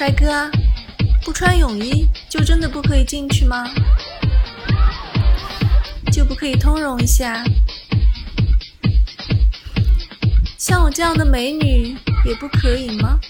帅哥不穿泳衣就真的不可以进去吗？就不可以通融一下？像我这样的美女也不可以吗？